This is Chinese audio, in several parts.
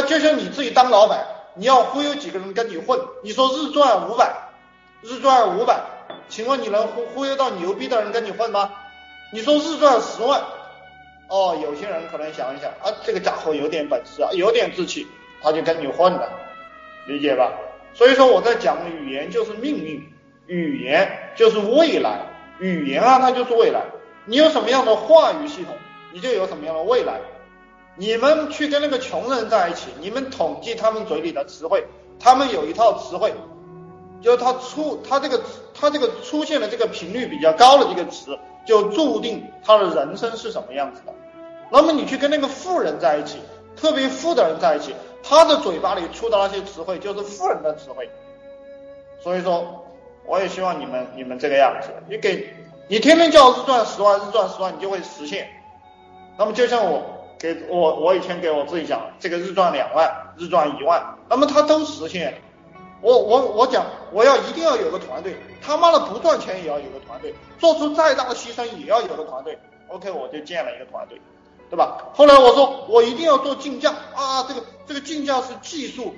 那？就像你自己当老板，你要忽悠几个人跟你混，你说日赚五百，日赚五百，请问你能忽忽悠到牛逼的人跟你混吗？你说日赚十万，哦，有些人可能想一想啊，这个家伙有点本事啊，有点志气，他就跟你混了，理解吧？所以说我在讲语言就是命运，语言就是未来，语言啊它就是未来，你有什么样的话语系统，你就有什么样的未来。你们去跟那个穷人在一起，你们统计他们嘴里的词汇，他们有一套词汇，就是他出他这个他这个出现的这个频率比较高的这个词，就注定他的人生是什么样子的。那么你去跟那个富人在一起，特别富的人在一起，他的嘴巴里出的那些词汇就是富人的词汇。所以说，我也希望你们你们这个样子，你给你天天叫日赚十万，日赚十万，你就会实现。那么就像我。给我，我以前给我自己讲，这个日赚两万，日赚一万，那么他都实现。我我我讲，我要一定要有个团队，他妈的不赚钱也要有个团队，做出再大的牺牲也要有个团队。OK，我就建了一个团队，对吧？后来我说我一定要做竞价啊，这个这个竞价是技术，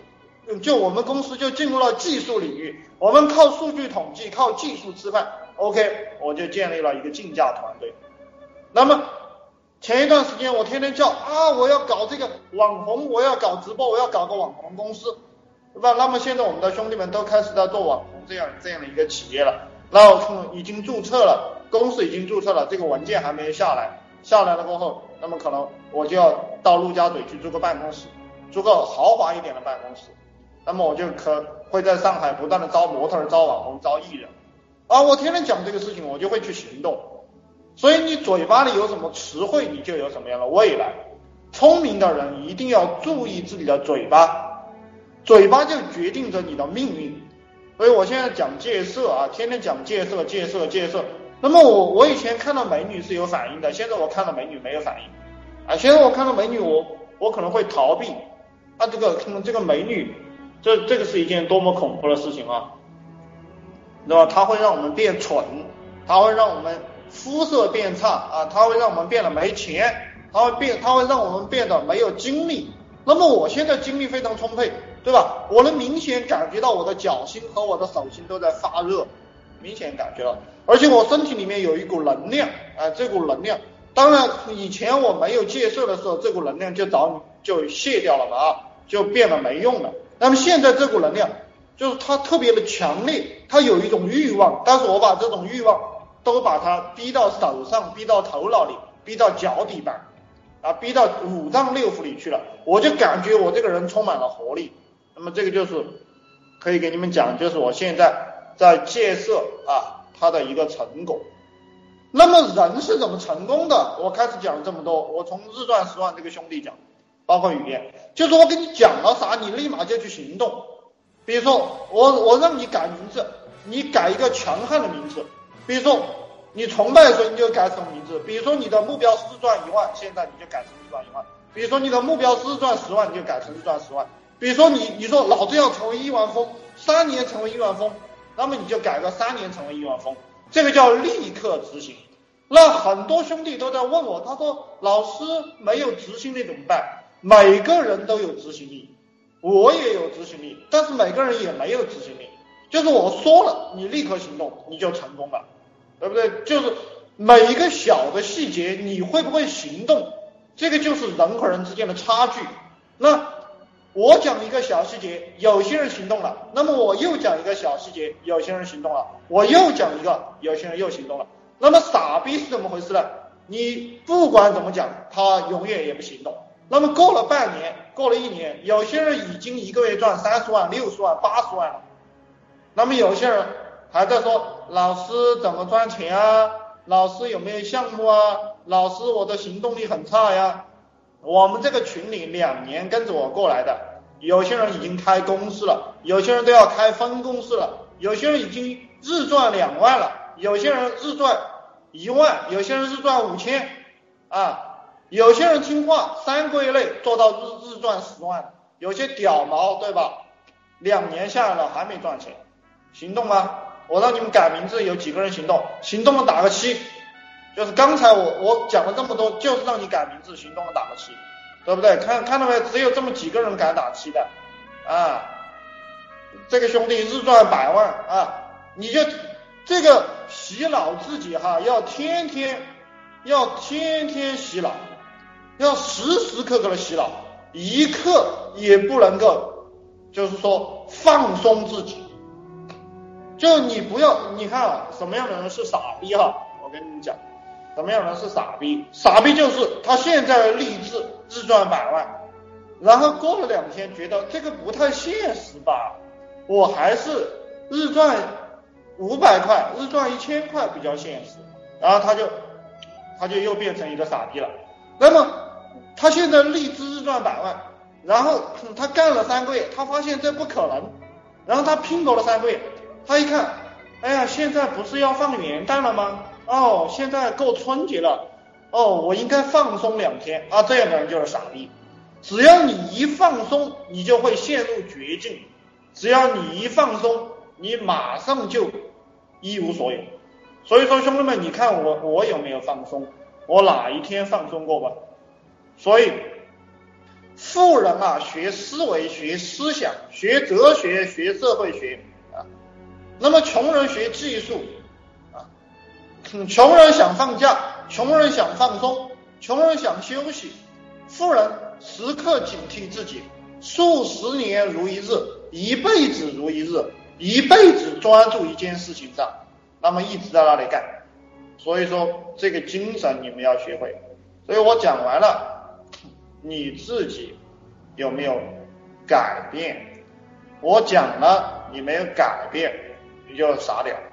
就我们公司就进入了技术领域，我们靠数据统计，靠技术吃饭。OK，我就建立了一个竞价团队。那么。前一段时间我天天叫啊，我要搞这个网红，我要搞直播，我要搞个网红公司，对吧？那么现在我们的兄弟们都开始在做网红这样这样的一个企业了，然后已经注册了，公司已经注册了，这个文件还没有下来，下来了过后，那么可能我就要到陆家嘴去租个办公室，租个豪华一点的办公室，那么我就可会在上海不断的招模特、招网红、招艺人，啊，我天天讲这个事情，我就会去行动。所以你嘴巴里有什么词汇，你就有什么样的未来。聪明的人一定要注意自己的嘴巴，嘴巴就决定着你的命运。所以我现在讲戒色啊，天天讲戒色、戒色、戒色。那么我我以前看到美女是有反应的，现在我看到美女没有反应啊。现在我看到美女，我我可能会逃避啊。这个看这个美女，这这个是一件多么恐怖的事情啊，对吧？它会让我们变蠢，它会让我们。肤色变差啊，它会让我们变得没钱，它会变，它会让我们变得没有精力。那么我现在精力非常充沛，对吧？我能明显感觉到我的脚心和我的手心都在发热，明显感觉到，而且我身体里面有一股能量啊，这股能量，当然以前我没有戒色的时候，这股能量就早就卸掉了嘛啊，就变得没用了。那么现在这股能量就是它特别的强烈，它有一种欲望，但是我把这种欲望。都把它逼到手上，逼到头脑里，逼到脚底板，啊，逼到五脏六腑里去了。我就感觉我这个人充满了活力。那么这个就是可以给你们讲，就是我现在在戒色啊，它的一个成果。那么人是怎么成功的？我开始讲了这么多，我从日赚十万这个兄弟讲，包括语言，就是我给你讲了啥，你立马就去行动。比如说我我让你改名字，你改一个强悍的名字。比如说，你崇拜谁，你就改什么名字。比如说，你的目标是赚一万，现在你就改成赚一万。比如说，你的目标是赚十万，你就改成赚十万。比如说，你你说老子要成为亿万富翁，三年成为亿万富翁，那么你就改个三年成为亿万富翁，这个叫立刻执行。那很多兄弟都在问我，他说老师没有执行力怎么办？每个人都有执行力，我也有执行力，但是每个人也没有执行力。就是我说了，你立刻行动，你就成功了。对不对？就是每一个小的细节，你会不会行动？这个就是人和人之间的差距。那我讲一个小细节，有些人行动了，那么我又讲一个小细节，有些人行动了，我又讲一个，有些人又行动了。那么傻逼是怎么回事呢？你不管怎么讲，他永远也不行动。那么过了半年，过了一年，有些人已经一个月赚三十万、六十万、八十万了。那么有些人。还在说老师怎么赚钱啊？老师有没有项目啊？老师我的行动力很差呀。我们这个群里两年跟着我过来的，有些人已经开公司了，有些人都要开分公司了，有些人已经日赚两万了，有些人日赚一万，有些人日赚五千啊，有些人听话，三个月内做到日日赚十万，有些屌毛对吧？两年下来了还没赚钱，行动吗？我让你们改名字，有几个人行动？行动的打个七，就是刚才我我讲了这么多，就是让你改名字，行动的打个七，对。不对？看看到没？只有这么几个人敢打七的啊。这个兄弟日赚百万啊，你就这个洗脑自己哈，要天天要天天洗脑，要时时刻刻的洗脑，一刻也不能够，就是说放松自己。就你不要，你看啊，什么样的人是傻逼哈？我跟你讲，什么样的人是傻逼？傻逼就是他现在立志日赚百万，然后过了两天觉得这个不太现实吧。我还是日赚五百块，日赚一千块比较现实，然后他就他就又变成一个傻逼了。那么他现在立志日赚百万，然后他干了三个月，他发现这不可能，然后他拼搏了三个月，他一看，哎呀，现在不是要放元旦了吗？哦，现在过春节了，哦，我应该放松两天啊，这样的人就是傻逼。只要你一放松，你就会陷入绝境。只要你一放松，你马上就一无所有。所以说，兄弟们，你看我我有没有放松？我哪一天放松过吧？所以，富人啊，学思维、学思想、学哲学、学社会学啊。那么穷人学技术啊。穷人想放假，穷人想放松，穷人想休息，富人时刻警惕自己，数十年如一日。一辈子如一日，一辈子专注一件事情上，那么一直在那里干。所以说这个精神你们要学会。所以我讲完了，你自己有没有改变？我讲了，你没有改变，比较傻点儿